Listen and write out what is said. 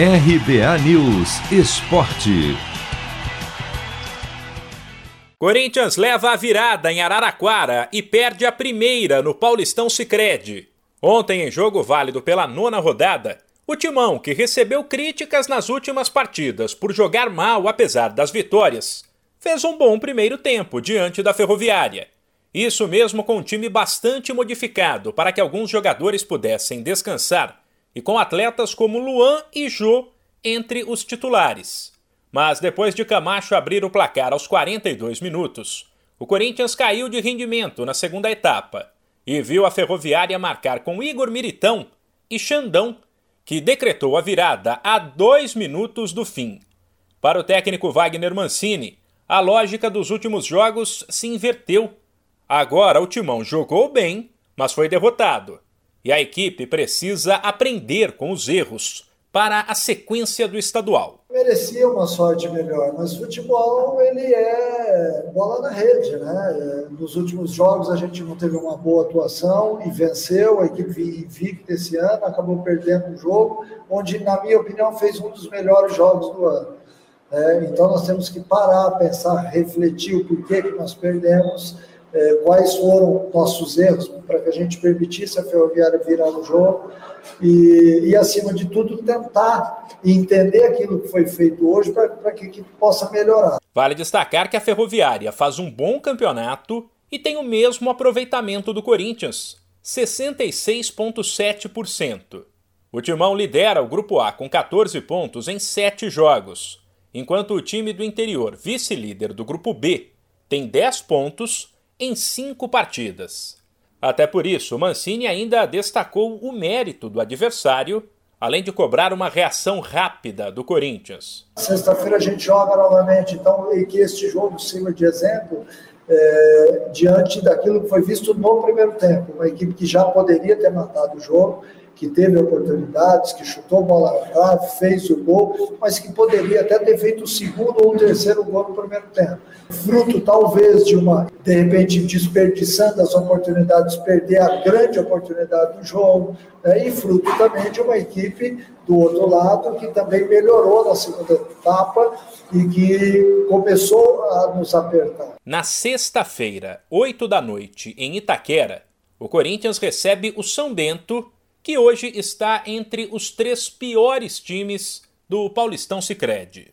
RBA News Esporte. Corinthians leva a virada em Araraquara e perde a primeira no Paulistão Sicredi. Ontem, em jogo válido pela nona rodada, o Timão, que recebeu críticas nas últimas partidas por jogar mal apesar das vitórias, fez um bom primeiro tempo diante da Ferroviária. Isso mesmo com um time bastante modificado para que alguns jogadores pudessem descansar e com atletas como Luan e Jô entre os titulares. Mas depois de Camacho abrir o placar aos 42 minutos, o Corinthians caiu de rendimento na segunda etapa e viu a Ferroviária marcar com Igor Miritão e Xandão, que decretou a virada a dois minutos do fim. Para o técnico Wagner Mancini, a lógica dos últimos jogos se inverteu. Agora o Timão jogou bem, mas foi derrotado e a equipe precisa aprender com os erros para a sequência do estadual. Merecia uma sorte melhor, mas o futebol ele é bola na rede, né? Nos últimos jogos a gente não teve uma boa atuação e venceu a equipe invicta esse ano, acabou perdendo um jogo, onde na minha opinião fez um dos melhores jogos do ano. É, então nós temos que parar, pensar, refletir o porquê que nós perdemos é, quais foram nossos erros para que a gente permitisse a Ferroviária virar o jogo e, e, acima de tudo, tentar entender aquilo que foi feito hoje para que equipe possa melhorar. Vale destacar que a Ferroviária faz um bom campeonato e tem o mesmo aproveitamento do Corinthians, 66,7%. O Timão lidera o Grupo A com 14 pontos em 7 jogos, enquanto o time do interior, vice-líder do Grupo B, tem 10 pontos em cinco partidas. Até por isso, Mancini ainda destacou o mérito do adversário, além de cobrar uma reação rápida do Corinthians. Sexta-feira a gente joga novamente, então, e que este jogo sirva de exemplo é, diante daquilo que foi visto no primeiro tempo. Uma equipe que já poderia ter matado o jogo, que teve oportunidades, que chutou bola na fez o gol, mas que poderia até ter feito o segundo ou o terceiro gol no primeiro tempo. Fruto, talvez, de uma, de repente, desperdiçando as oportunidades, perder a grande oportunidade do jogo, né? e fruto também de uma equipe do outro lado que também melhorou na segunda etapa e que começou a nos apertar. Na sexta-feira, 8 da noite, em Itaquera, o Corinthians recebe o São Bento que hoje está entre os três piores times do Paulistão Sicredi.